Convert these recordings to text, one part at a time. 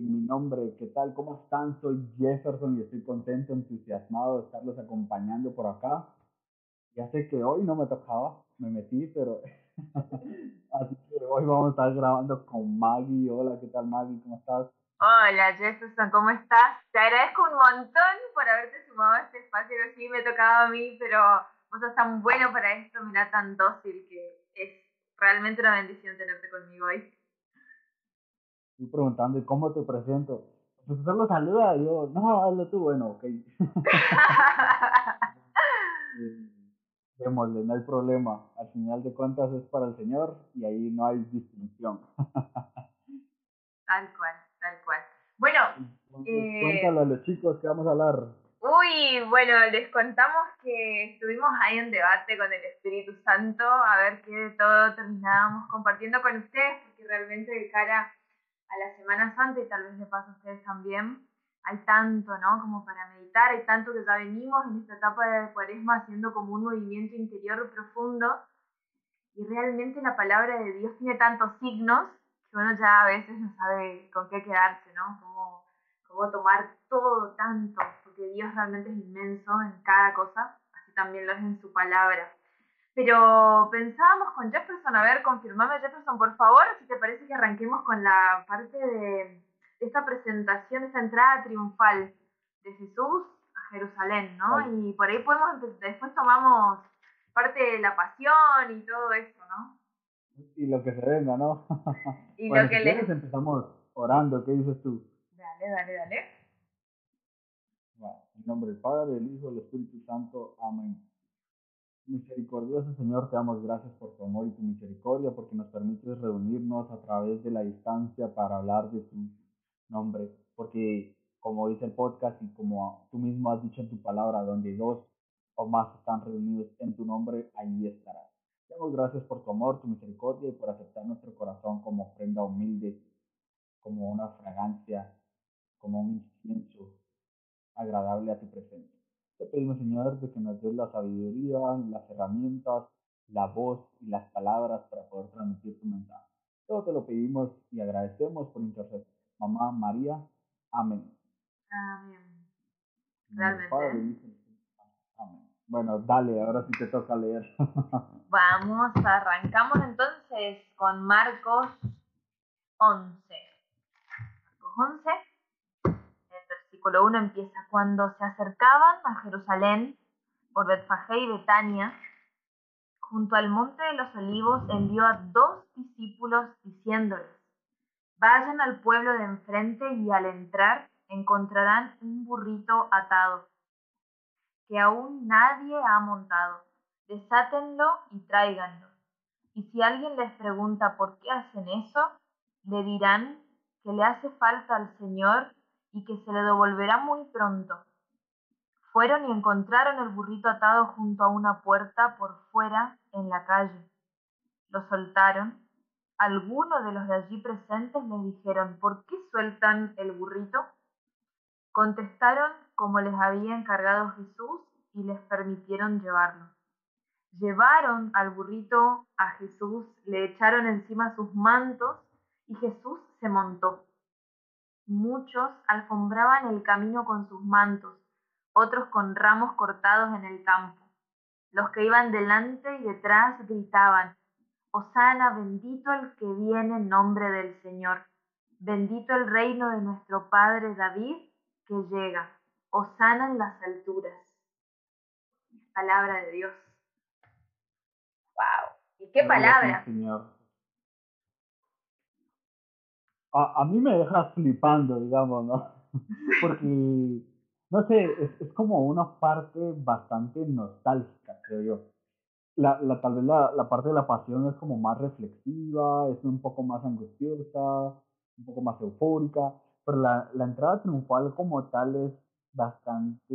mi nombre. ¿Qué tal? ¿Cómo están? Soy Jefferson y estoy contento, entusiasmado de estarlos acompañando por acá. Ya sé que hoy no me tocaba, me metí, pero así que hoy vamos a estar grabando con Maggie. Hola, ¿qué tal Maggie? ¿Cómo estás? Hola Jefferson, ¿cómo estás? Te agradezco un montón por haberte sumado a este espacio que sí me tocaba a mí, pero vos sos tan bueno para esto, mira, tan dócil que es realmente una bendición tenerte conmigo hoy estoy preguntando, ¿y cómo te presento? Pues usted lo saluda, yo, no, hazlo tú, bueno, ok. Démosle, no hay problema. Al final de cuentas es para el Señor y ahí no hay distinción. tal cual, tal cual. Bueno, eh, cuéntale a los chicos que vamos a hablar. Uy, bueno, les contamos que estuvimos ahí en debate con el Espíritu Santo a ver qué de todo terminábamos compartiendo con ustedes, porque realmente de cara a la Semana Santa y tal vez le pasa a ustedes también, hay tanto, ¿no? Como para meditar, hay tanto que ya venimos en esta etapa de cuaresma haciendo como un movimiento interior profundo y realmente la palabra de Dios tiene tantos signos que uno ya a veces no sabe con qué quedarse, ¿no? Cómo, cómo tomar todo tanto, porque Dios realmente es inmenso en cada cosa, así también lo es en su palabra. Pero pensábamos con Jefferson, a ver, confirmame Jefferson, por favor, si te parece que arranquemos con la parte de esta presentación, esta entrada triunfal de Jesús a Jerusalén, ¿no? Y por ahí podemos, después tomamos parte de la pasión y todo eso, ¿no? Y lo que se venga, ¿no? y lo que si empezamos orando, ¿qué dices tú? Dale, dale, dale. Bueno, en nombre del Padre, del Hijo, del Espíritu Santo. Amén. Misericordioso Señor, te damos gracias por tu amor y tu misericordia, porque nos permites reunirnos a través de la distancia para hablar de tu nombre, porque como dice el podcast y como tú mismo has dicho en tu palabra, donde dos o más están reunidos en tu nombre, ahí estarás. Te damos gracias por tu amor, tu misericordia y por aceptar nuestro corazón como ofrenda humilde, como una fragancia, como un incienso agradable a tu presencia. Te pedimos, Señor, de que nos des la sabiduría, las herramientas, la voz y las palabras para poder transmitir tu mensaje. Todo te lo pedimos y agradecemos por interceder. Mamá María. Amén. Amén. Realmente. Amén. Bueno, dale, ahora sí te toca leer. Vamos, arrancamos entonces con Marcos 11. Marcos 11 versículo 1 empieza, cuando se acercaban a Jerusalén por Betfagé y Betania, junto al monte de los olivos envió a dos discípulos diciéndoles, vayan al pueblo de enfrente y al entrar encontrarán un burrito atado, que aún nadie ha montado. Desátenlo y tráiganlo. Y si alguien les pregunta por qué hacen eso, le dirán que le hace falta al Señor y que se le devolverá muy pronto. Fueron y encontraron el burrito atado junto a una puerta por fuera en la calle. Lo soltaron. Algunos de los de allí presentes les dijeron, ¿por qué sueltan el burrito? Contestaron como les había encargado Jesús y les permitieron llevarlo. Llevaron al burrito a Jesús, le echaron encima sus mantos y Jesús se montó. Muchos alfombraban el camino con sus mantos, otros con ramos cortados en el campo. Los que iban delante y detrás gritaban, Osana, bendito el que viene en nombre del Señor, bendito el reino de nuestro Padre David que llega, Osana en las alturas. Palabra de Dios. ¡Wow! ¿Y qué palabra? Señor a, a mí me deja flipando, digamos, ¿no? Porque, no sé, es, es como una parte bastante nostálgica, creo yo. La, la, tal vez la, la, parte de la pasión es como más reflexiva, es un poco más angustiosa, un poco más eufórica, pero la, la entrada triunfal como tal es bastante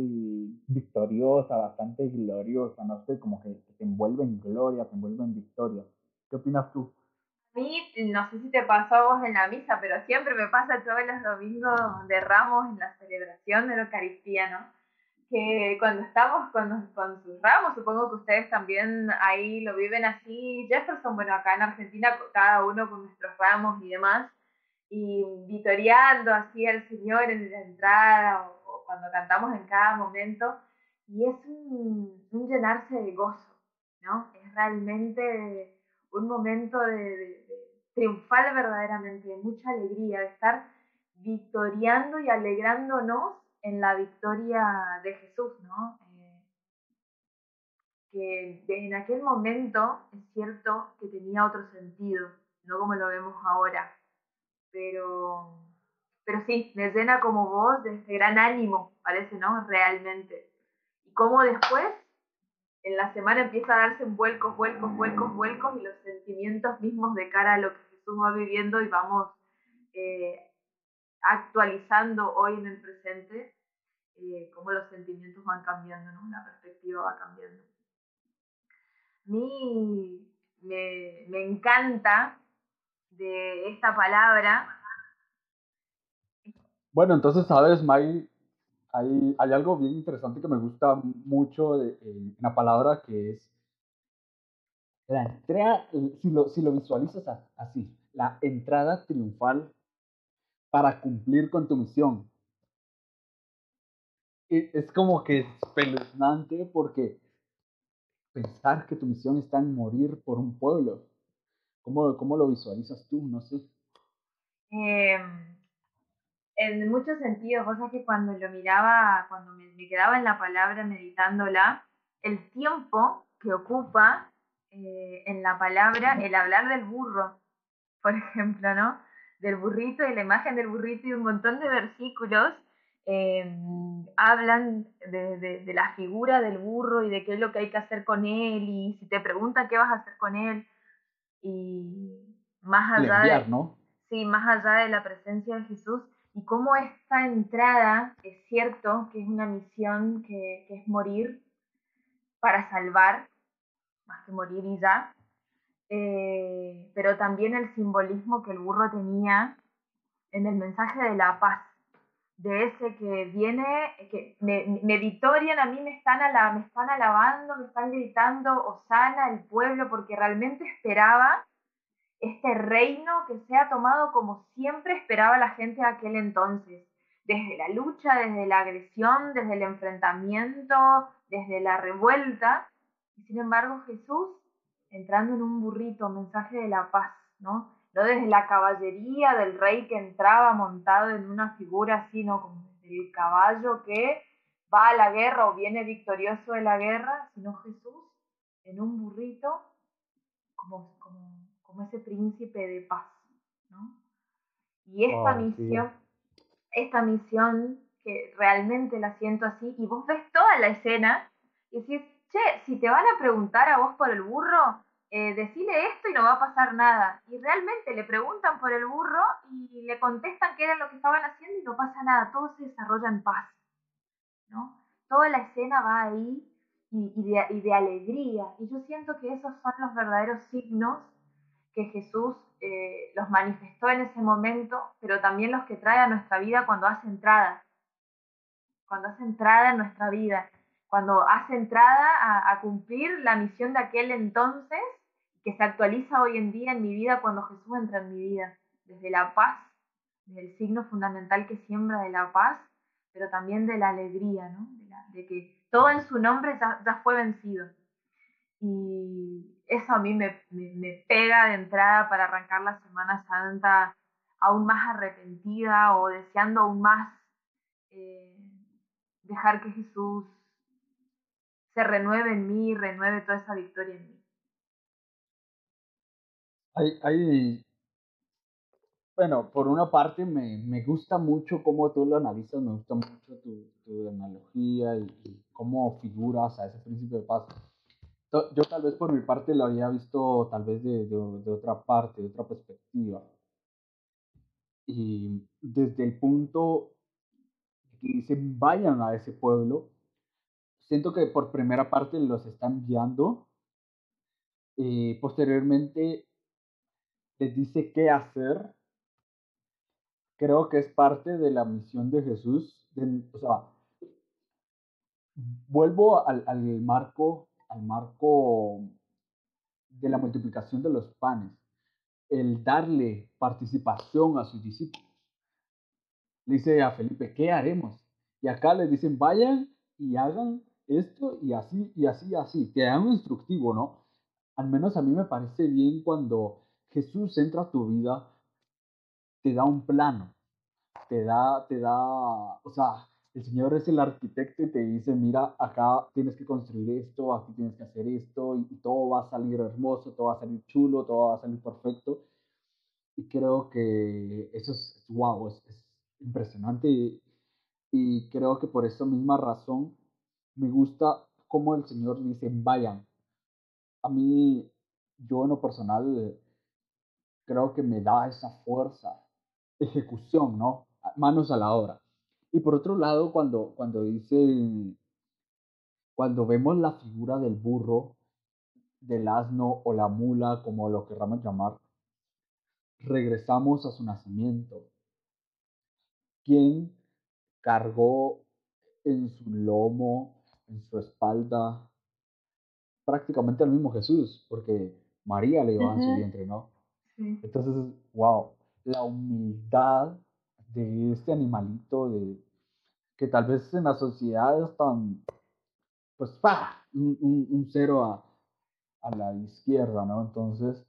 victoriosa, bastante gloriosa, no sé, como que te envuelve en gloria, te envuelve en victoria. ¿Qué opinas tú? Mí, no sé si te pasó a vos en la misa, pero siempre me pasa todos los domingos de ramos en la celebración de la Eucaristía. Que cuando estamos con, con sus ramos, supongo que ustedes también ahí lo viven así. Jefferson, bueno, acá en Argentina, cada uno con nuestros ramos y demás, y vitoreando así al Señor en la entrada o, cuando cantamos en cada momento. Y es un llenarse de gozo, ¿no? Es realmente un momento de, triunfal verdaderamente, de mucha alegría, de estar victoriando y alegrándonos en la victoria de Jesús, ¿no? Eh, que en aquel momento es cierto que tenía otro sentido, no como lo vemos ahora, pero, pero sí, me llena como vos de este gran ánimo, parece, ¿no? Realmente. Y cómo después en la semana empieza a darse vuelcos, vuelcos, vuelcos, vuelcos y los sentimientos mismos de cara a lo que Jesús va viviendo y vamos eh, actualizando hoy en el presente, eh, cómo los sentimientos van cambiando, ¿no? la perspectiva va cambiando. A mí me, me encanta de esta palabra. Bueno, entonces, sabes, May, hay, hay algo bien interesante que me gusta mucho en la palabra que es la entrada, si lo, si lo visualizas así, la entrada triunfal para cumplir con tu misión. Es como que es espeluznante porque pensar que tu misión está en morir por un pueblo. ¿Cómo, cómo lo visualizas tú? No sé. Eh, en muchos sentidos, cosas que cuando lo miraba, cuando me, quedaba en la palabra meditándola, el tiempo que ocupa eh, en la palabra el hablar del burro, por ejemplo, ¿no? Del burrito y la imagen del burrito y un montón de versículos em, hablan de, de, la figura del burro y de qué es lo que hay que hacer con él y si te preguntan qué vas a hacer con él y más allá de, ¿no? sí, más allá de la presencia de Jesús, y cómo esta entrada es cierto que es una misión que, es morir para salvar, más que morir y ya, eh, pero también el simbolismo que el burro tenía en el mensaje de la paz, de ese que viene, que me, me a mí me están, me están alabando, me están gritando, Osana, el pueblo, porque realmente esperaba este reino que sea tomado como siempre esperaba la gente de aquel entonces, desde la lucha, desde la agresión, desde el enfrentamiento, desde la revuelta. Sin embargo Jesús entrando en un burrito, mensaje de la paz, ¿no? No desde la caballería del rey que entraba montado en una figura así, ¿no? Como el caballo que va a la guerra o viene victorioso de la guerra, sino Jesús en un burrito como, como como ese príncipe de paz, ¿no? Y esta misión, esta misión que realmente la siento así, y vos ves toda la escena y decís, che, si te van a preguntar a vos por el burro, eh, decile esto y no va a pasar nada. Y realmente le preguntan por el burro y le contestan qué era lo que estaban haciendo y no pasa nada, todo se desarrolla en paz, ¿no? Toda la escena va ahí y, y, de, y de alegría. Y yo siento que esos son los verdaderos signos que Jesús eh, los manifestó en ese momento, pero también los que trae a nuestra vida cuando hace entrada, cuando hace entrada en nuestra vida, cuando hace entrada a, cumplir la misión de aquel entonces, que se actualiza hoy en día en mi vida cuando Jesús entra en mi vida, desde la paz, desde el signo fundamental que siembra de la paz, pero también de la alegría, ¿no? de, que todo en su nombre ya, ya fue vencido. Y eso a mí me, me, pega de entrada para arrancar la Semana Santa aún más arrepentida o deseando aún más eh, dejar que Jesús se renueve en mí y renueve toda esa victoria en mí. Hay, hay, bueno, por una parte me, me, gusta mucho cómo tú lo analizas, me gusta mucho tu, tu analogía y, cómo figuras a ese príncipe de paz yo tal vez por mi parte lo había visto tal vez de, de, otra parte, de otra perspectiva. Y desde el punto que dicen vayan a ese pueblo, siento que por primera parte los están guiando y posteriormente les dice qué hacer. Creo que es parte de la misión de Jesús. O sea, vuelvo al, al marco, al marco de la multiplicación de los panes, el darle participación a sus discípulos. Le dice a Felipe, ¿qué haremos? Y acá le dicen, vayan y hagan esto y así y así y así. Te dan un instructivo, ¿no? Al menos a mí me parece bien cuando Jesús entra a tu vida, te da un plano, te da, te da, o sea, el Señor es el arquitecto y te dice, mira, acá tienes que construir esto, aquí tienes que hacer esto, y, todo va a salir hermoso, todo va a salir chulo, todo va a salir perfecto. Y creo que eso es, wow, es, es impresionante. Y, y creo que por esa misma razón me gusta cómo el Señor dice, vayan. A mí, yo en lo personal, creo que me da esa fuerza, ejecución, ¿no? Manos a la obra. Y por otro lado, cuando, cuando dice, cuando vemos la figura del burro, del asno o la mula, como lo querramos llamar, regresamos a su nacimiento. ¿Quién cargó en su lomo, en su espalda, prácticamente al mismo Jesús, porque María le llevaba en su vientre, ¿no? Entonces, wow, la humildad de este animalito de que tal vez en la sociedad es tan, pues, ¡pah! Un, cero a, a, la izquierda, ¿no? Entonces,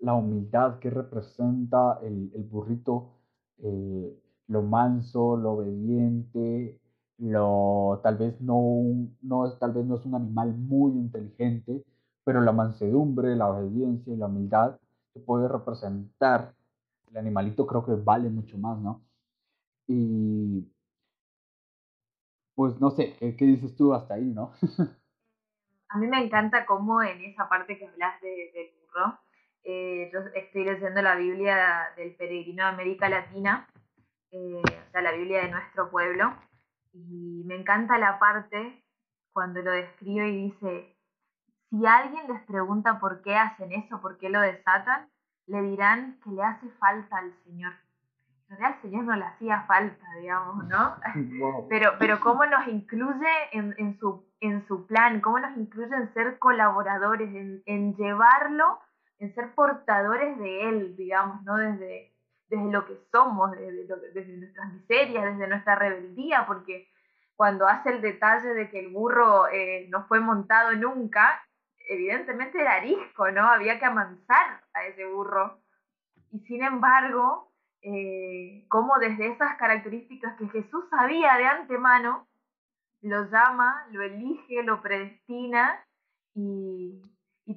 la humildad que representa el, el burrito, eh, lo manso, lo obediente, lo, tal vez no, no, tal vez no es un animal muy inteligente, pero la mansedumbre, la obediencia y la humildad que puede representar el animalito creo que vale mucho más, ¿no? Y pues no sé, ¿qué, dices tú hasta ahí, no? A mí me encanta cómo en esa parte que hablas de, del burro, eh, yo estoy leyendo la Biblia del peregrino de América Latina, eh, o sea, la Biblia de nuestro pueblo, y me encanta la parte cuando lo describe y dice, si alguien les pregunta por qué hacen eso, por qué lo desatan, le dirán que le hace falta al Señor en realidad al Señor no le hacía falta, digamos, ¿no? Pero, pero cómo nos incluye en, en, su, en su plan, cómo nos incluye en ser colaboradores, en, en llevarlo, en ser portadores de Él, digamos, ¿no? Desde, desde lo que somos, desde, desde nuestras miserias, desde nuestra rebeldía, porque cuando hace el detalle de que el burro eh, no fue montado nunca, evidentemente era arisco, ¿no? Había que amansar a ese burro. Y sin embargo, eh, cómo desde esas características que Jesús sabía de antemano, lo llama, lo elige, lo predestina y,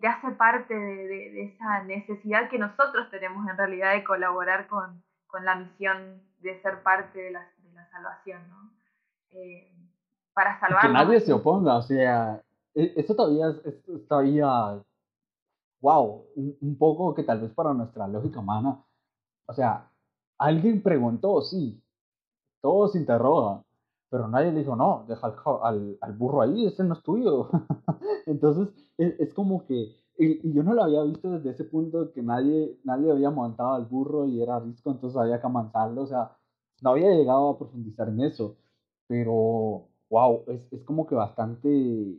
te hace parte de, esa necesidad que nosotros tenemos en realidad de colaborar con, la misión de ser parte de la, salvación, ¿no? Eh, para salvar. Que nadie se oponga, o sea, e, eso todavía es todavía, wow, un, un, poco que tal vez para nuestra lógica humana, o sea, Alguien preguntó, sí, todos interrogan, pero nadie le dijo, no, deja al, al, burro ahí, ese no es tuyo. Entonces, es, como que, y, yo no lo había visto desde ese punto que nadie, nadie había montado al burro y era risco, entonces había que amansarlo, o sea, no había llegado a profundizar en eso, pero, wow, es, es como que bastante,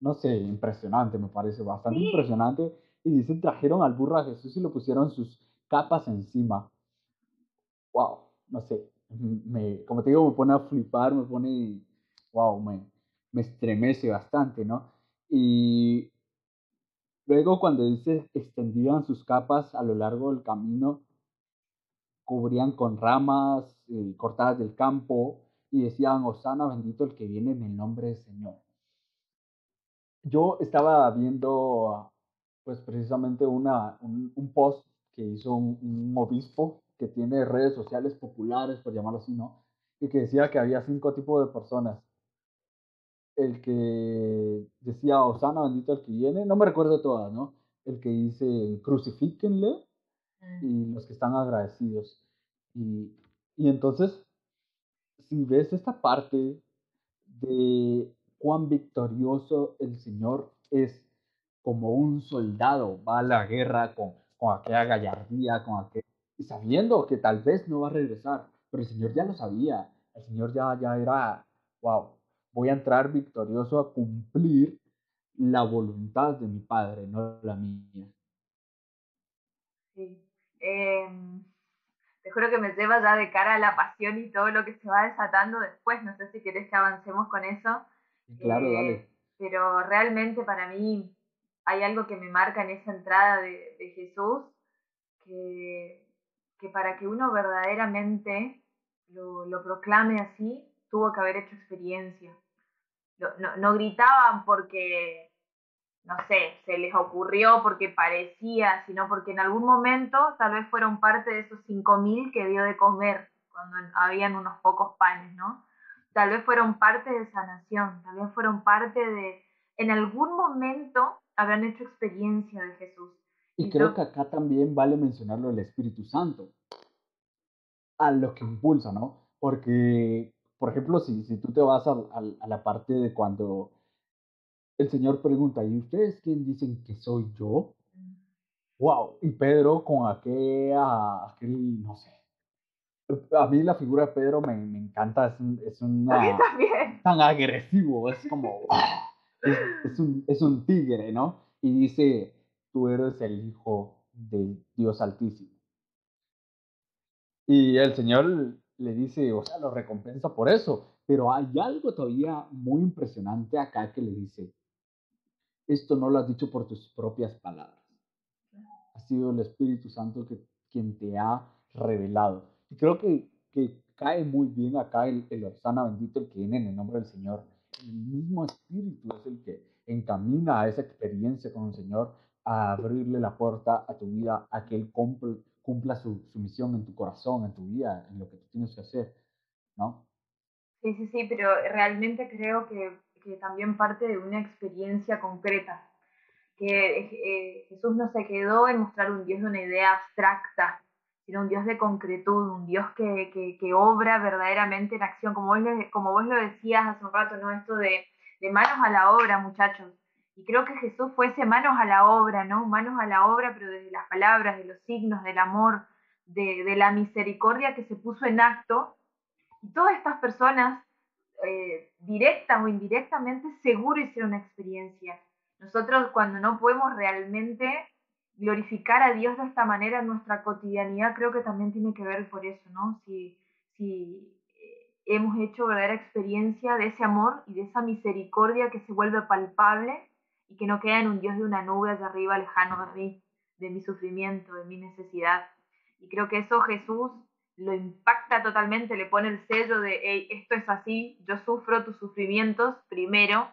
no sé, impresionante, me parece, bastante impresionante. Y dicen, trajeron al burro a Jesús y lo pusieron sus capas encima wow, no sé, me, como te digo, me pone a flipar, me pone, wow, me, me estremece bastante, ¿no? Y luego cuando dice extendían sus capas a lo largo del camino, cubrían con ramas eh, cortadas del campo y decían, Osana, bendito el que viene en el nombre del Señor. Yo estaba viendo, pues precisamente una, un, post que hizo un obispo que tiene redes sociales populares, por llamarlo así, ¿no? Y que decía que había cinco tipos de personas. El que decía, Osana, bendito el que viene, no me recuerdo todas, ¿no? El que dice, crucifíquenle. mm. y los que están agradecidos. Y, y entonces, si ves esta parte de cuán victorioso el Señor es como un soldado, va a la guerra con, con aquella gallardía, con aquel, y sabiendo que tal vez no va a regresar, pero el Señor ya lo sabía, el Señor ya, ya era, wow, voy a entrar victorioso a cumplir la voluntad de mi Padre, no la mía. Sí. Em, te juro que me lleva ya de cara a la pasión y todo lo que se va desatando después. No sé si querés que avancemos con eso. Claro, eh, dale. Pero realmente para mí hay algo que me marca en esa entrada de, Jesús, que, que, para que uno verdaderamente lo, proclame así, tuvo que haber hecho experiencia. No, no gritaban porque no sé, se les ocurrió porque parecía, sino porque en algún momento tal vez fueron parte de esos 5.000 que dio de comer cuando habían unos pocos panes, ¿no? Tal vez fueron parte de sanación, tal vez fueron parte de, en algún momento habrán hecho experiencia de Jesús. Y, creo que acá también vale mencionarlo el Espíritu Santo, a lo que impulsa, ¿no? Porque, por ejemplo, si, si tú te vas a la parte de cuando el Señor pregunta, ¿y ustedes quién dicen que soy yo? Wow, y Pedro con aquel, aquel no sé. A mí la figura de Pedro me, me encanta, es, un, es una, tan agresivo, es como, es, es, un, es un tigre, ¿no? Y dice, tú eres el hijo del Dios Altísimo. Y el Señor le dice, o sea, lo recompensa por eso, pero hay algo todavía muy impresionante acá que le dice, esto no lo has dicho por tus propias palabras. Ha sido el Espíritu Santo que, quien te ha revelado. Y creo que, que cae muy bien acá el, el Osana bendito, el que viene en el nombre del Señor. El mismo Espíritu es el que encamina a esa experiencia con el Señor, a abrirle la puerta a tu vida, a que Él cumpla su, su misión en tu corazón, en tu vida, en lo que tú tienes que hacer, ¿no? Sí, sí, sí, pero realmente creo que que también parte de una experiencia concreta, que eh, Jesús no se quedó en mostrar un Dios de una idea abstracta, sino un Dios de concretud, un Dios que, que, obra verdaderamente en acción, como vos, como vos lo decías hace un rato, ¿no? Esto de, de manos a la obra, muchachos. Y creo que Jesús fuese manos a la obra, ¿no? Manos a la obra, pero desde las palabras, de los signos, del amor, de, la misericordia que se puso en acto. Y todas estas personas eh, directa o indirectamente seguro hicieron una experiencia. Nosotros cuando no podemos realmente glorificar a Dios de esta manera en nuestra cotidianidad, creo que también tiene que ver por eso, ¿no? Si, si eh, hemos hecho verdadera experiencia de ese amor y de esa misericordia que se vuelve palpable y que no queda en un Dios de una nube allá arriba lejano de mí, de mi sufrimiento, de mi necesidad. Y creo que eso Jesús lo impacta totalmente, le pone el sello de, esto es así, yo sufro tus sufrimientos primero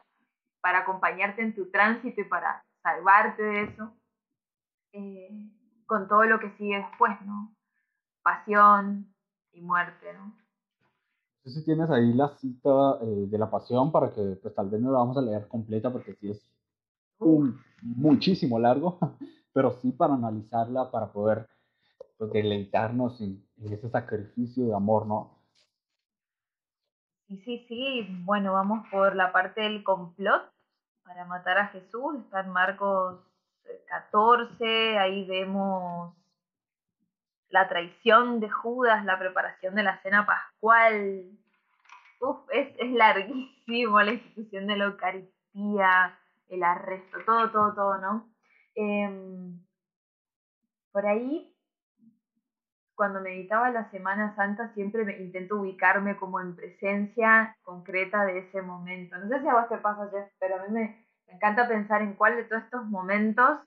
para acompañarte en tu tránsito y para salvarte de eso, eh, con todo lo que sigue después, ¿no? Pasión y muerte, ¿no? No sé si tienes ahí la cita eh, de la pasión para que pues tal vez no la vamos a leer completa porque sí es un, muchísimo largo, pero sí para analizarla, para poder pues, deleitarnos en, ese sacrificio de amor, ¿no? Sí, sí, sí. Bueno, vamos por la parte del complot para matar a Jesús. Está en Marcos 14, ahí vemos la traición de Judas, la preparación de la cena pascual. Uf, es, es larguísimo la institución de la Eucaristía, el arresto, todo, todo, todo, ¿no? Em, por ahí cuando meditaba la Semana Santa siempre me intento ubicarme como en presencia concreta de ese momento. No sé si a vos te pasa, Jeff, pero a mí me, encanta pensar en cuál de todos estos momentos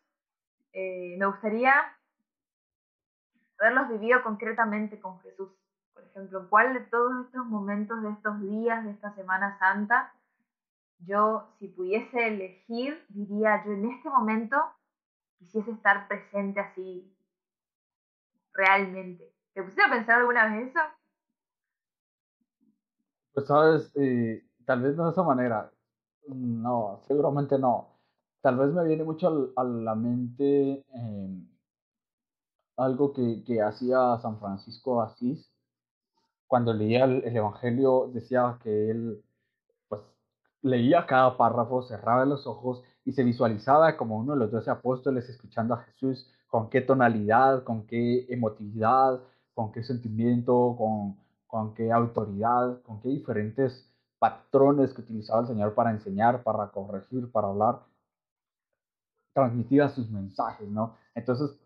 eh, me gustaría haberlos vivido concretamente con Jesús. Por ejemplo, cuál de todos estos momentos de estos días de esta Semana Santa yo, si pudiese elegir, diría yo en este momento quisiese estar presente así realmente. ¿Te pusiste a pensar alguna vez eso? Pues sabes, eh, tal vez no de esa manera. No, seguramente no. Tal vez me viene mucho a la mente em, algo que, que hacía San Francisco Asís. Cuando leía el, el Evangelio decía que él leía cada párrafo, cerraba los ojos y se visualizaba como uno de los doce apóstoles escuchando a Jesús, con qué tonalidad, con qué emotividad, con qué sentimiento, con, con qué autoridad, con qué diferentes patrones que utilizaba el Señor para enseñar, para corregir, para hablar, transmitía sus mensajes, ¿no? Entonces,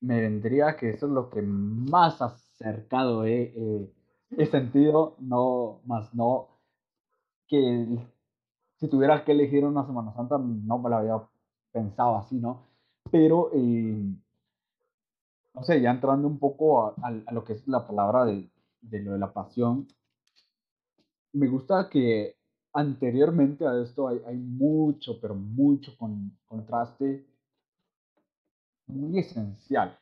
me vendría que eso es lo que más acercado he, he sentido, no, más no que si tuviera que elegir una Semana Santa, no me la había pensado así, ¿no? Pero, eh, no sé, ya entrando un poco a, a, lo que es la palabra de, de lo de la pasión, me gusta que anteriormente a esto hay, hay mucho, pero mucho con, contraste muy esencial,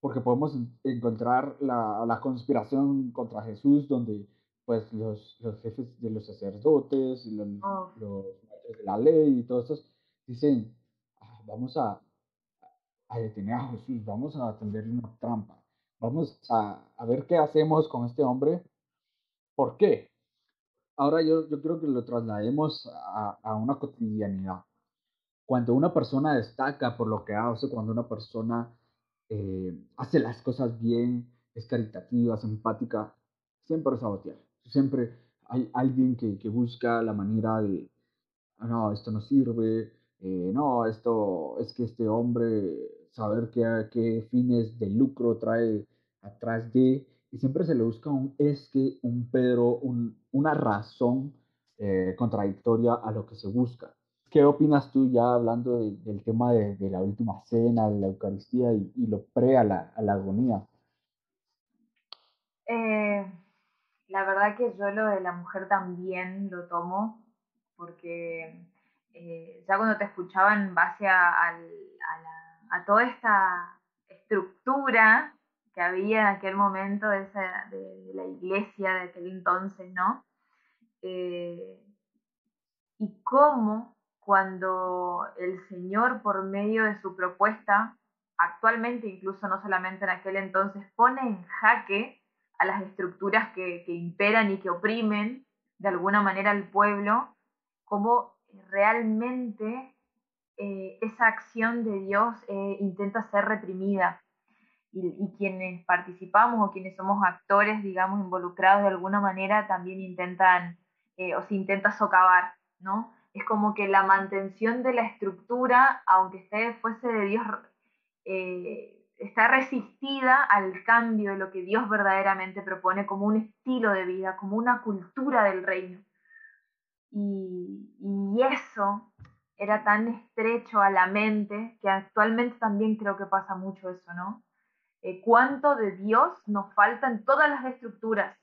porque podemos encontrar la, la conspiración contra Jesús, donde pues los, los jefes de los sacerdotes, los, Oh, los de la ley y todos estos dicen, "Ah, vamos a, a detener a Jesús, vamos a tenderle una trampa, vamos a, a ver qué hacemos con este hombre. ¿Por qué? Ahora yo, yo creo que lo traslademos a, a una cotidianidad. Cuando una persona destaca por lo que hace, cuando una persona eh, hace las cosas bien, es caritativa, es empática, siempre es sabotear. Siempre hay alguien que, que busca la manera de, "Ah, no, esto no sirve, eh, no, esto es que este hombre, saber qué, qué fines de lucro trae atrás de, y siempre se le busca un es que, un pero, un, una razón eh, contradictoria a lo que se busca. ¿Qué opinas tú ya hablando de- del tema de, de la última cena, de la Eucaristía y, y lo pre a la, a la agonía? eh, la verdad que yo lo de la mujer también lo tomo, porque eh, ya cuando te escuchaba en base a, a toda esta estructura que había en aquel momento de, esa- de la iglesia de aquel entonces, ¿no? Eh, y cómo cuando el Señor por medio de su propuesta, actualmente incluso no solamente en aquel entonces, pone en jaque a las estructuras que, imperan y que oprimen de alguna manera al pueblo, cómo realmente eh, esa acción de Dios eh, intenta ser reprimida. Y, y, quienes participamos o quienes somos actores, digamos, involucrados de alguna manera, también intentan eh, o se intenta socavar, ¿no? Es como que la mantención de la estructura, aunque esté fuese de Dios, eh, está resistida al cambio de lo que Dios verdaderamente propone como un estilo de vida, como una cultura del reino. Y, eso era tan estrecho a la mente que actualmente también creo que pasa mucho eso, ¿no? Eh, cuánto de Dios nos falta en todas las estructuras,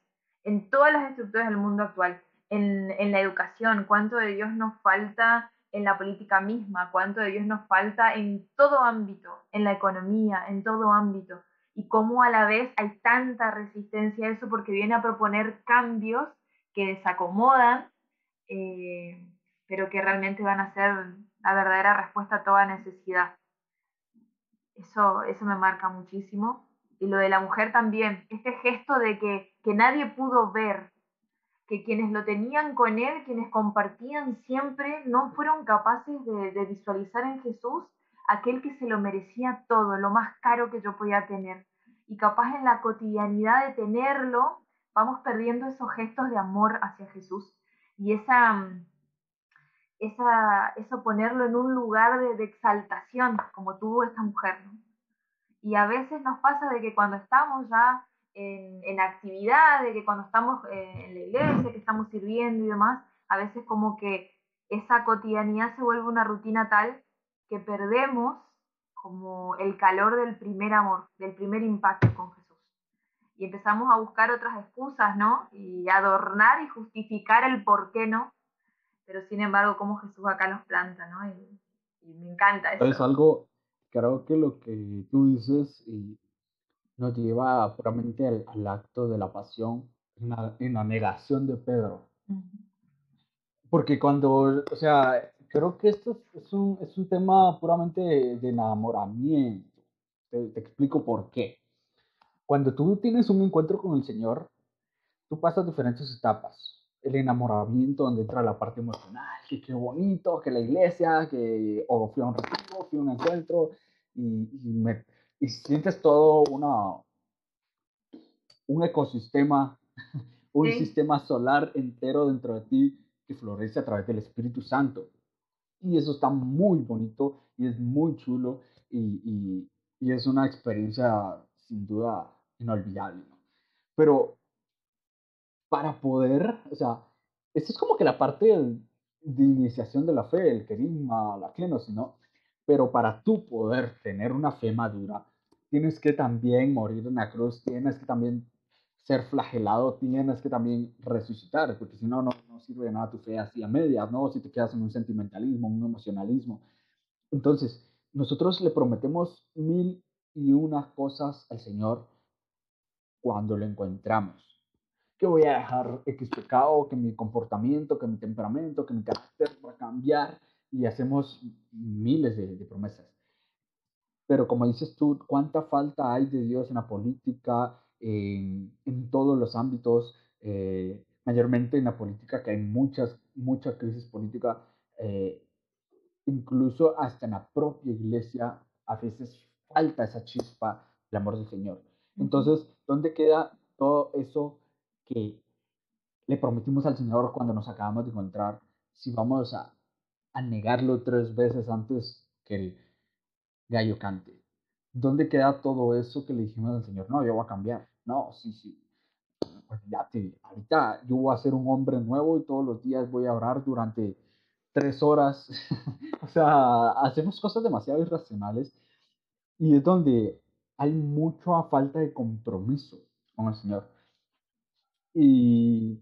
en todas las estructuras del mundo actual, en, en, la educación, cuánto de Dios nos falta en la política misma, cuánto de Dios nos falta en todo ámbito, en la economía, en todo ámbito, y cómo a la vez hay tanta resistencia a eso porque viene a proponer cambios que desacomodan, eh, pero que realmente van a ser la verdadera respuesta a toda necesidad. Eso, eso me marca muchísimo. Y lo de la mujer también, este gesto de que, que nadie pudo ver, que quienes lo tenían con él, quienes compartían siempre, no fueron capaces de, visualizar en Jesús aquel que se lo merecía todo, lo más caro que yo podía tener. Y capaz en la cotidianidad de tenerlo, vamos perdiendo esos gestos de amor hacia Jesús. Y esa, esa, eso ponerlo en un lugar de, exaltación, como tuvo esta mujer. Y a veces nos pasa de que cuando estamos ya en, en actividad, de que cuando estamos eh, en la iglesia, que estamos sirviendo y demás, a veces como que esa cotidianidad se vuelve una rutina tal que perdemos como el calor del primer amor, del primer impacto con Jesús. Y empezamos a buscar otras excusas, ¿no? Y adornar y justificar el por qué no. Pero sin embargo, como Jesús acá los planta, ¿no? Y, y me encanta eso. Es algo, creo que lo que tú dices y nos lleva puramente al, al acto de la pasión, en la, en la negación de Pedro. Uh -huh. Porque cuando, o sea, creo que esto es un, es un tema puramente de, de enamoramiento. Te, te explico por qué. Cuando tú tienes un encuentro con el Señor, tú pasas diferentes etapas. El enamoramiento, donde entra la parte emocional, que qué bonito, que la iglesia, que o fui a un retiro, fui a un encuentro, y, y, me, y sientes todo una, un ecosistema, un Sí. sistema solar entero dentro de ti que florece a través del Espíritu Santo. Y eso está muy bonito y es muy chulo y, y- y es una experiencia sin duda inolvidable. ¿no? Pero para poder, o sea, esto es como que la parte del- de iniciación de la fe, el querigma, la kenosis, ¿no? Pero para tú poder tener una fe madura, tienes que también morir en la cruz, tienes que también ser flagelado, tienes que también resucitar, porque si no, no, no sirve de nada tu fe así a medias, ¿no? Si te quedas en un sentimentalismo, un emocionalismo. Entonces, nosotros le prometemos mil y unas cosas al Señor cuando lo encontramos. Que voy a dejar X pecado, que mi comportamiento, que mi temperamento, que mi carácter va a cambiar y hacemos miles de, de promesas. Pero como dices tú, ¿cuánta falta hay de Dios en la política, en, en todos los ámbitos, eh, mayormente en la política, que hay muchas, mucha crisis política, eh, incluso hasta en la propia iglesia, a veces falta esa chispa del amor del Señor. Entonces, ¿dónde queda todo eso que le prometimos al Señor cuando nos acabamos de encontrar? Si vamos a, a negarlo tres veces antes que el gallo cante. ¿Dónde queda todo eso que le dijimos al Señor? No, yo voy a cambiar. No, sí, sí. Pues ya te, ahorita yo voy a ser un hombre nuevo y todos los días voy a orar durante tres horas. o sea, hacemos cosas demasiado irracionales y es donde hay mucha falta de compromiso con el Señor. Y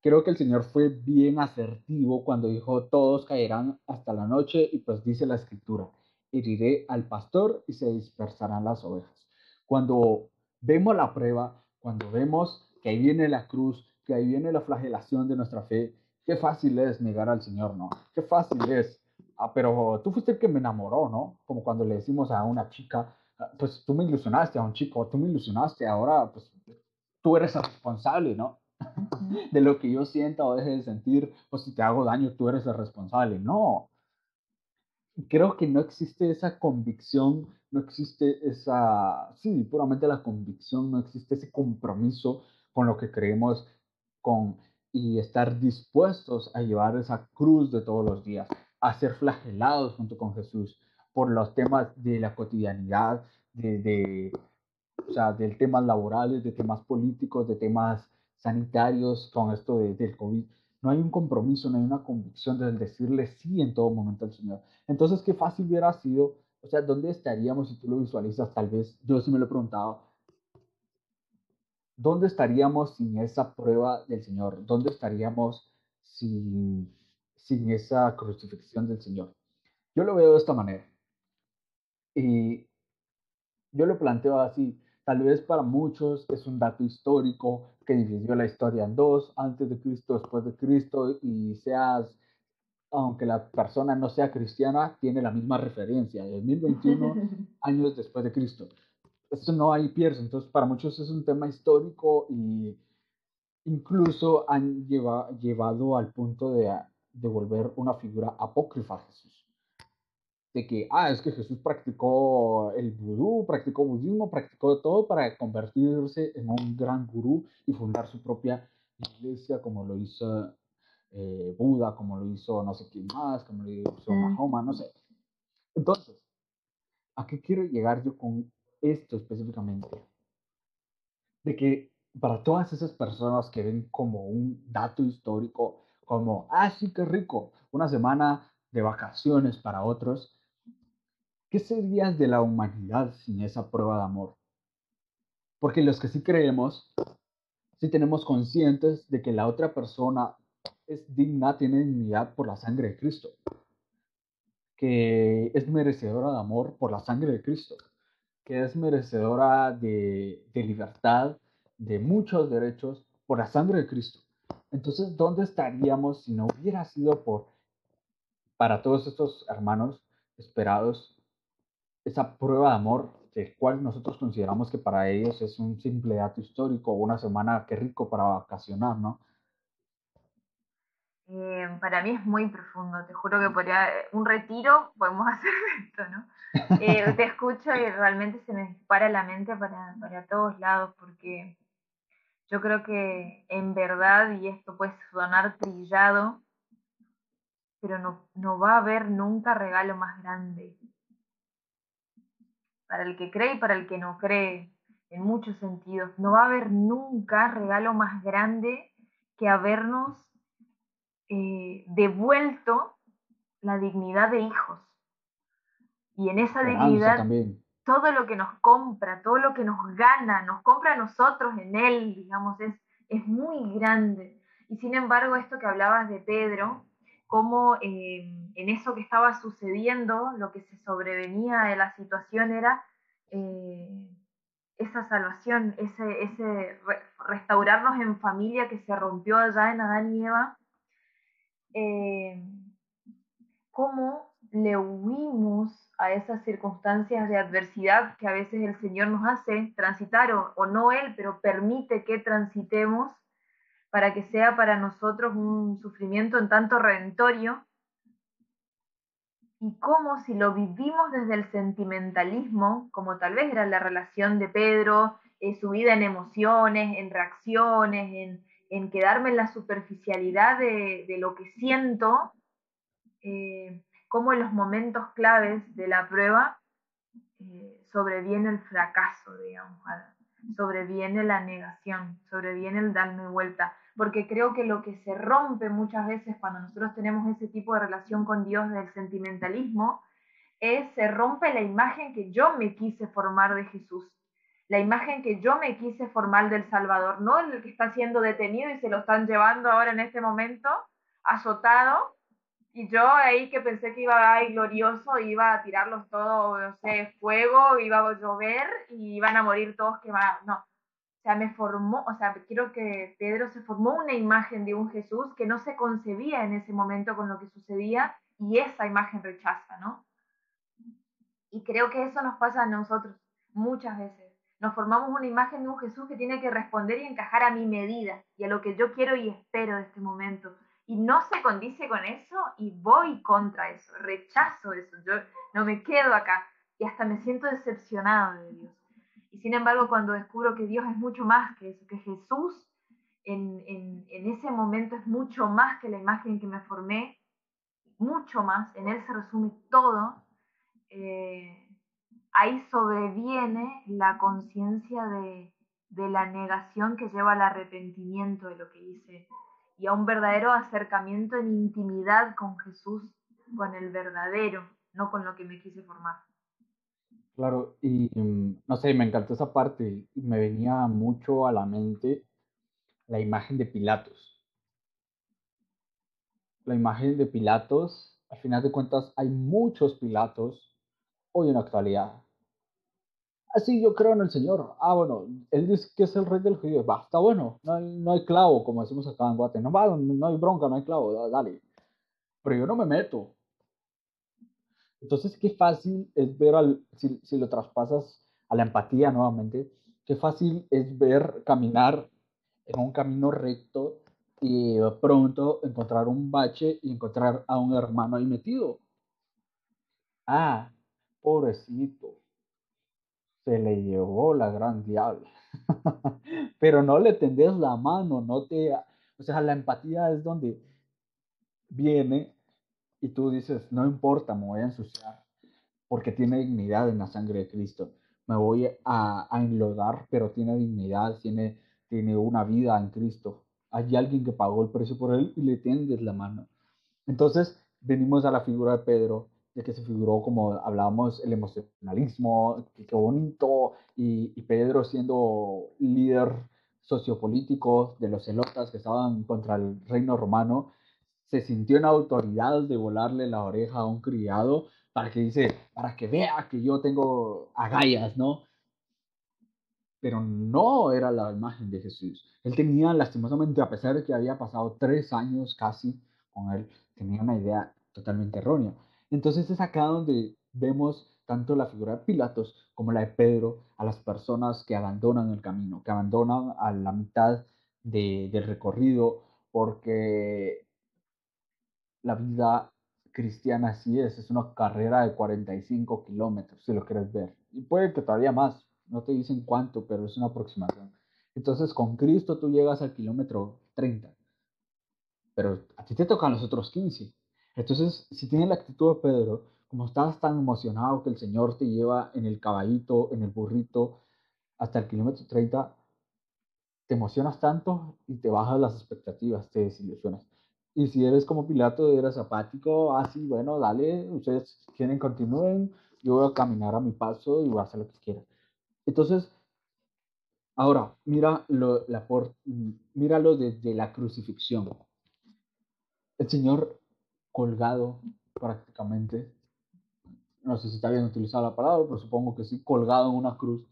creo que el Señor fue bien asertivo cuando dijo, todos caerán hasta la noche y pues dice la escritura, heriré al pastor y se dispersarán las ovejas. Cuando vemos la prueba, cuando vemos que ahí viene la cruz, que ahí viene la flagelación de nuestra fe, qué fácil es negar al Señor, ¿no? Qué fácil es. Ah, pero tú fuiste el que me enamoró, ¿no? Como cuando le decimos a una chica, ah, pues tú me ilusionaste a un chico, tú me ilusionaste, ahora pues tú eres el responsable, ¿no? de lo que yo sienta o deje de sentir, o si te hago daño, tú eres el responsable. No. Creo que no existe esa convicción, no existe esa, sí, puramente la convicción, no existe ese compromiso con lo que creemos con y estar dispuestos a llevar esa cruz de todos los días, a ser flagelados junto con Jesús por los temas de la cotidianidad, de, de o sea, de temas laborales, de temas políticos, de temas sanitarios con esto de, del COVID. No hay un compromiso, no hay una convicción de decirle sí en todo momento al Señor. Entonces, qué fácil hubiera sido, o sea, ¿dónde estaríamos si tú lo visualizas? Tal vez, yo sí me lo he preguntado, ¿dónde estaríamos sin esa prueba del Señor? ¿Dónde estaríamos sin, sin esa crucifixión del Señor? Yo lo veo de esta manera. Y yo lo planteo así, tal vez para muchos es un dato histórico que dividió la historia en dos, antes de Cristo, después de Cristo, y seas, aunque la persona no sea cristiana, tiene la misma referencia, 2021 años después de Cristo. Esto no hay pierde, entonces para muchos es un tema histórico y incluso han lleva, llevado al punto de, de volver una figura apócrifa a Jesús de que, ah, es que Jesús practicó el vudú, practicó budismo, practicó todo para convertirse en un gran gurú y fundar su propia iglesia como lo hizo eh, Buda, como lo hizo no sé quién más, como lo hizo. Mahoma, no sé. Entonces, ¿a qué quiero llegar yo con esto específicamente? De que para todas esas personas que ven como un dato histórico, como, ah, sí, qué rico, una semana de vacaciones para otros, ¿qué serías de la humanidad sin esa prueba de amor? Porque los que sí creemos, sí tenemos conscientes de que la otra persona es digna, tiene dignidad por la sangre de Cristo, que es merecedora de amor por la sangre de Cristo, que es merecedora de, de libertad, de muchos derechos por la sangre de Cristo. Entonces, ¿dónde estaríamos si no hubiera sido por, para todos estos hermanos esperados, esa prueba de amor que cual nosotros consideramos que para ellos es un simple acto histórico una semana que rico para vacacionar, ¿no? Eh, para mí es muy profundo, te juro que podría, un retiro podemos hacer esto, ¿no? Eh, te escucho y realmente se me dispara la mente para, para todos lados, porque yo creo que en verdad, y esto puede sonar trillado, pero no, no va a haber nunca regalo más grande. Para el que cree y para el que no cree, en muchos sentidos. No va a haber nunca regalo más grande que habernos eh, devuelto la dignidad de hijos. Y en esa dignidad, todo lo que nos compra, todo lo que nos gana, nos compra a nosotros en Él, digamos, es, es muy grande. Y sin embargo, esto que hablabas de Pedro, como eh, en eso que estaba sucediendo, lo que se sobrevenía de la situación era eh, esa salvación, ese, restaurarnos en familia que se rompió allá en Adán y Eva, eh, cómo le huimos a esas circunstancias de adversidad que a veces el Señor nos hace transitar, o no Él, pero permite que transitemos para que sea para nosotros un sufrimiento en tanto redentorio, y cómo si lo vivimos desde el sentimentalismo, como tal vez era la relación de Pedro, eh, su vida en emociones, en reacciones, en, en quedarme en la superficialidad de, de lo que siento, eh, como en los momentos claves de la prueba eh, sobreviene el fracaso, digamos, sobreviene la negación, sobreviene el darme vuelta porque creo que lo que se rompe muchas veces cuando nosotros tenemos ese tipo de relación con Dios del sentimentalismo es se rompe la imagen que yo me quise formar de Jesús, la imagen que yo me quise formar del Salvador, no el que está siendo detenido y se lo están llevando ahora en este momento, azotado, y yo ahí que pensé que iba a ir glorioso, iba a tirarlos todos, no sé, fuego, iba a llover y iban a morir todos quemados. No, o sea, me formó, o sea, quiero que Pedro se formó una imagen de un Jesús que no se concebía en ese momento con lo que sucedía y esa imagen rechaza, ¿no? Y creo que eso nos pasa a nosotros muchas veces. Nos formamos una imagen de un Jesús que tiene que responder y encajar a mi medida y a lo que yo quiero y espero de este momento. Y no se condice con eso y voy contra eso, rechazo eso. Yo no me quedo acá y hasta me siento decepcionado de Dios. Y sin embargo, cuando descubro que Dios es mucho más que eso, que Jesús en, en, ese momento es mucho más que la imagen que me formé, mucho más, en Él se resume todo, eh, ahí sobreviene la conciencia de, de la negación que lleva al arrepentimiento de lo que hice y a un verdadero acercamiento en intimidad con Jesús, con el verdadero, no con lo que me quise formar. Claro, y mm, no sé, me encantó esa parte. y Me venía mucho a la mente la imagen de Pilatos. La imagen de Pilatos, al final de cuentas, hay muchos Pilatos hoy en la actualidad. Así yo creo en el Señor. Ah, bueno, él dice que es el rey del judío. Va, está bueno, no hay, no hay clavo, como decimos acá en Guate. No, va, no hay bronca, no hay clavo, dale. Pero yo no me meto. Entonces, qué fácil es ver, al, si, si, lo traspasas a la empatía nuevamente, qué fácil es ver caminar en un camino recto y pronto encontrar un bache y encontrar a un hermano ahí metido. Ah, pobrecito, se le llevó la gran diabla. Pero no le tendés la mano, no te... O sea, la empatía es donde viene y tú dices, no importa, me voy a ensuciar porque tiene dignidad en la sangre de Cristo. Me voy a, a enlodar, pero tiene dignidad, tiene, tiene una vida en Cristo. Hay alguien que pagó el precio por él y le tiendes la mano. Entonces, venimos a la figura de Pedro, de que se figuró como hablábamos, el emocionalismo, qué bonito, y, y Pedro siendo líder sociopolítico de los celotas que estaban contra el reino romano, se sintió en autoridad de volarle la oreja a un criado para que dice, para que vea que yo tengo agallas, ¿no? Pero no era la imagen de Jesús. Él tenía, lastimosamente, a pesar de que había pasado tres años casi con él, tenía una idea totalmente errónea. Entonces es acá donde vemos tanto la figura de Pilatos como la de Pedro a las personas que abandonan el camino, que abandonan a la mitad del recorrido, porque la vida cristiana así es, es una carrera de 45 kilómetros, si lo quieres ver. Y puede que todavía más, no te dicen cuánto, pero es una aproximación. Entonces con Cristo tú llegas al kilómetro 30, pero a ti te tocan los otros 15. Entonces, si tienes la actitud de Pedro, como estás tan emocionado que el Señor te lleva en el caballito, en el burrito, hasta el kilómetro 30, te emocionas tanto y te bajas las expectativas, te desilusionas. Y si eres como Pilato, eres apático, así, ah, bueno, dale, ustedes quieren, continúen, yo voy a caminar a mi paso y voy a hacer lo que quiera. Entonces, ahora, mira lo, la por, míralo desde la crucifixión. El Señor colgado prácticamente, no sé si está bien utilizada la palabra, pero supongo que sí, colgado en una cruz.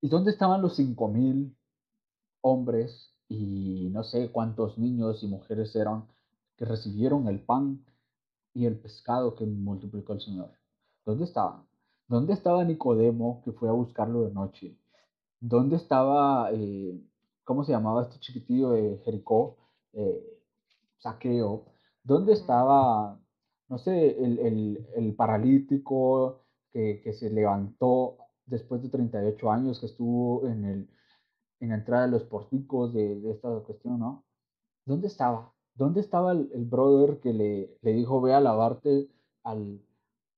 ¿Y dónde estaban los cinco mil hombres y no sé cuántos niños y mujeres eran que recibieron el pan y el pescado que multiplicó el Señor? ¿Dónde estaban? ¿Dónde estaba Nicodemo que fue a buscarlo de noche? ¿Dónde estaba, eh, cómo se llamaba este chiquitillo de Jericó? Eh, saqueo. ¿Dónde estaba, no sé, el, paralítico que, que, se levantó después de 38 años, que estuvo en, el, en la entrada de los porticos de, esta cuestión, ¿no? ¿Dónde estaba? ¿Dónde estaba el, brother que le, le, dijo, ve a lavarte al,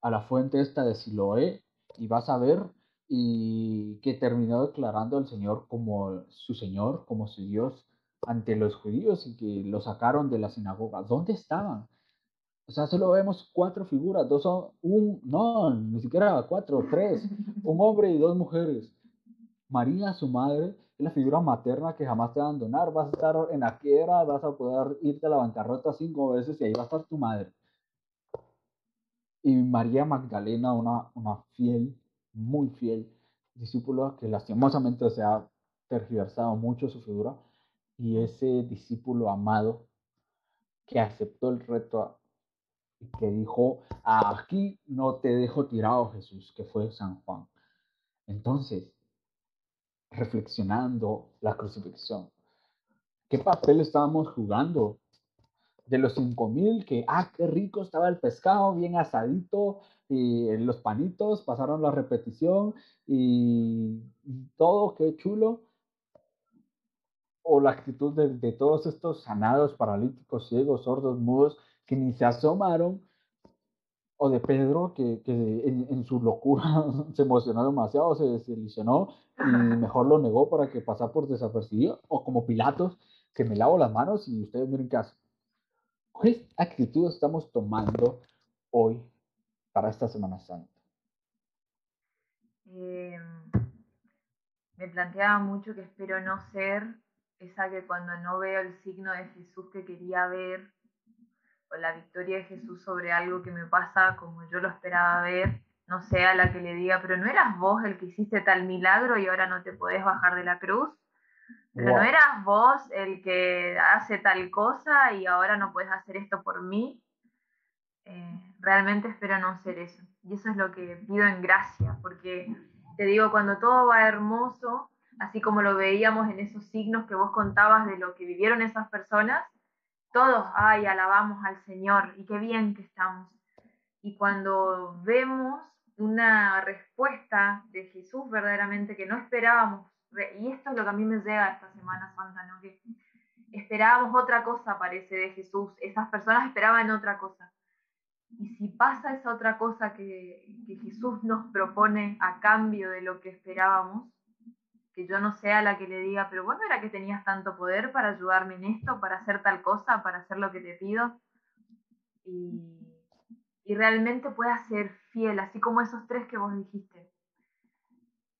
a la fuente esta de Siloé y vas a ver? Y que terminó declarando al Señor como su Señor, como su Dios ante los judíos y que lo sacaron de la sinagoga. ¿Dónde estaban? O sea, solo vemos cuatro figuras, dos son un, no, ni siquiera cuatro, tres, un hombre y dos mujeres. María, su madre, es la figura materna que jamás te va a abandonar. Vas a estar en la quiebra, vas a poder irte a la bancarrota cinco veces y ahí va a estar tu madre. Y María Magdalena, una, una fiel, muy fiel discípula que lastimosamente se ha tergiversado mucho su figura, y ese discípulo amado que aceptó el reto y que dijo, aquí no te dejo tirado Jesús, que fue San Juan. Entonces, reflexionando la crucifixión, ¿qué papel estábamos jugando? De los cinco mil, que, ah, qué rico estaba el pescado, bien asadito, y los panitos, pasaron la repetición y todo, qué chulo o la actitud de, todos estos sanados, paralíticos, ciegos, sordos, mudos, que ni se asomaron, o de Pedro, que, en, su locura se emocionó demasiado, se desilusionó y mejor lo negó para que pasara por desapercibido, o como Pilatos, que me lavo las manos y ustedes miren qué hace. ¿Qué actitud estamos tomando hoy para esta Semana Santa? Eh, me planteaba mucho que espero no ser esa que cuando no veo el signo de Jesús que quería ver, o la victoria de Jesús sobre algo que me pasa como yo lo esperaba ver, no sea la que le diga, pero no eras vos el que hiciste tal milagro y ahora no te podés bajar de la cruz, pero no eras vos el que hace tal cosa y ahora no puedes hacer esto por mí. Eh, realmente espero no ser eso. Y eso es lo que pido en gracia, porque te digo, cuando todo va hermoso, así como lo veíamos en esos signos que vos contabas de lo que vivieron esas personas, todos, ay, alabamos al Señor y qué bien que estamos. Y cuando vemos una respuesta de Jesús verdaderamente que no esperábamos, y esto es lo que a mí me llega esta Semana Santa, ¿no? que esperábamos otra cosa, parece, de Jesús, esas personas esperaban otra cosa. Y si pasa esa otra cosa que, que Jesús nos propone a cambio de lo que esperábamos, que yo no sea la que le diga, pero bueno, era que tenías tanto poder para ayudarme en esto, para hacer tal cosa, para hacer lo que te pido. Y, realmente pueda ser fiel, así como esos tres que vos dijiste.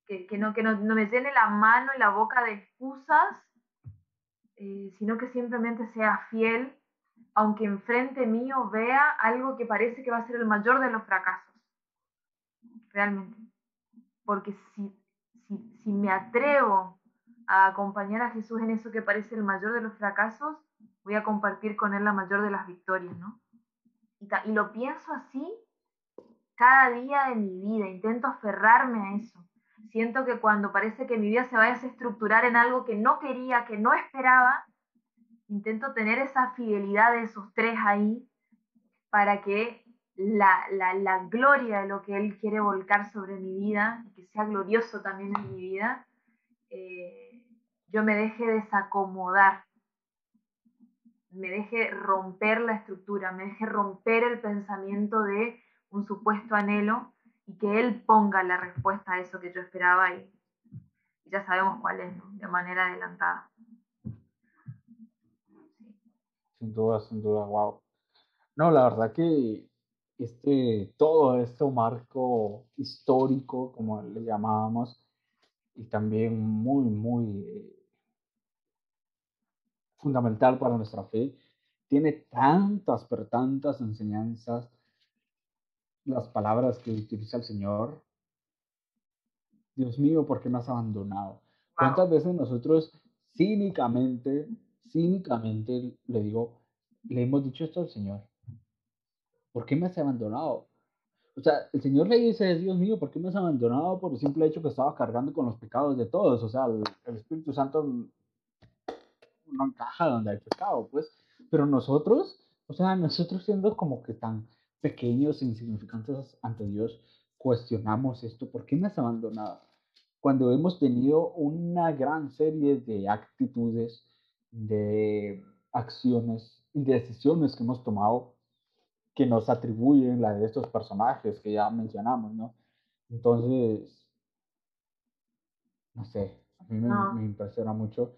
Que, no, que no, me llene la mano y la boca de excusas, eh, sino que simplemente sea fiel, aunque enfrente mío vea algo que parece que va a ser el mayor de los fracasos. Realmente. Porque si si, me atrevo a acompañar a Jesús en eso que parece el mayor de los fracasos, voy a compartir con Él la mayor de las victorias, ¿no? Y, lo pienso así cada día de mi vida, intento aferrarme a eso. Siento que cuando parece que mi vida se va a desestructurar en algo que no quería, que no esperaba, intento tener esa fidelidad de esos tres ahí para que la, gloria de lo que Él quiere volcar sobre mi vida, que sea glorioso también en mi vida, eh, yo me deje desacomodar, me deje romper la estructura, me deje romper el pensamiento de un supuesto anhelo y que Él ponga la respuesta a eso que yo esperaba y, ya sabemos cuál es, de manera adelantada. Sin duda, sin duda, wow. No, la verdad que este, todo este marco histórico, como le llamábamos, y también muy, muy eh, fundamental para nuestra fe, tiene tantas, pero tantas enseñanzas, las palabras que utiliza el Señor. Dios mío, ¿por qué me has abandonado? ¿Cuántas veces nosotros cínicamente cínicamente le digo, le hemos dicho esto al Señor. ¿Por qué me has abandonado? O sea, el Señor le dice, Dios mío, ¿por qué me has abandonado por el simple hecho que estaba cargando con los pecados de todos? O sea, el, Espíritu Santo no encaja donde hay pecado, pues. Pero nosotros, o sea, nosotros siendo como que tan pequeños e insignificantes ante Dios, cuestionamos esto, ¿por qué me has abandonado? Cuando hemos tenido una gran serie de actitudes, de acciones y decisiones que hemos tomado que nos atribuyen la de estos personajes que ya mencionamos, ¿no? Entonces, no sé, a mí me, impresiona mucho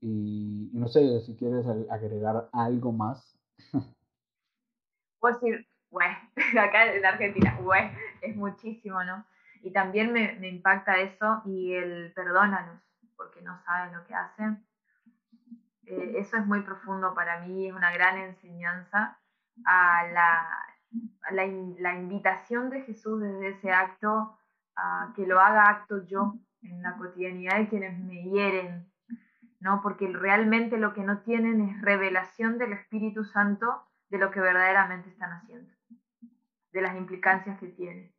y, no sé si quieres agregar algo más. Puedo decir, güey, acá en Argentina, güey, es muchísimo, ¿no? Y también me, me impacta eso y el perdónanos, porque no saben lo que hacen eh, eso es muy profundo para mí, es una gran enseñanza a la, la, invitación de Jesús desde ese acto, a que lo haga acto yo en la cotidianidad de quienes me hieren, ¿no? Porque realmente lo que no tienen es revelación del Espíritu Santo de lo que verdaderamente están haciendo, de las implicancias que tiene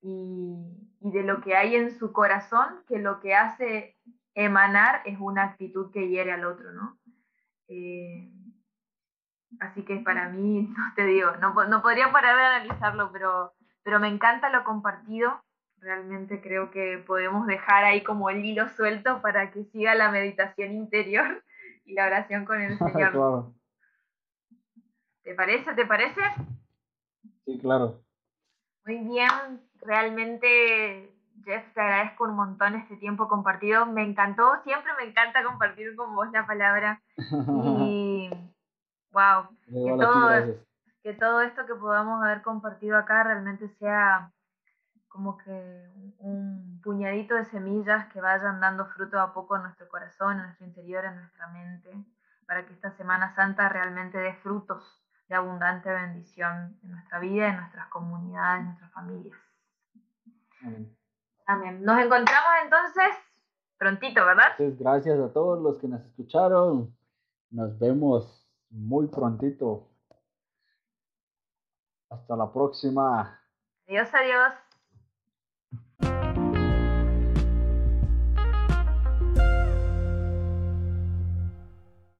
y, y de lo que hay en su corazón, que lo que hace emanar es una actitud que hiere al otro, ¿no? Eh, así que para mí, no te digo, no, no, podría parar de analizarlo, pero, pero me encanta lo compartido. Realmente creo que podemos dejar ahí como el hilo suelto para que siga la meditación interior y la oración con el Señor. ¿Te parece? ¿Te parece? Sí, claro. Muy bien, realmente Jeff, te agradezco un montón este tiempo compartido. Me encantó, siempre me encanta compartir con vos la palabra. Y wow, que todo, que todo esto que podamos haber compartido acá realmente sea como que un puñadito de semillas que vayan dando fruto a poco en nuestro corazón, en nuestro interior, en nuestra mente, para que esta Semana Santa realmente dé frutos de abundante bendición en nuestra vida, en nuestras comunidades, en nuestras familias. Amén. Amén. Nos encontramos entonces prontito, ¿verdad? Entonces, gracias a todos los que nos escucharon. Nos vemos muy prontito. Hasta la próxima. Adiós, adiós.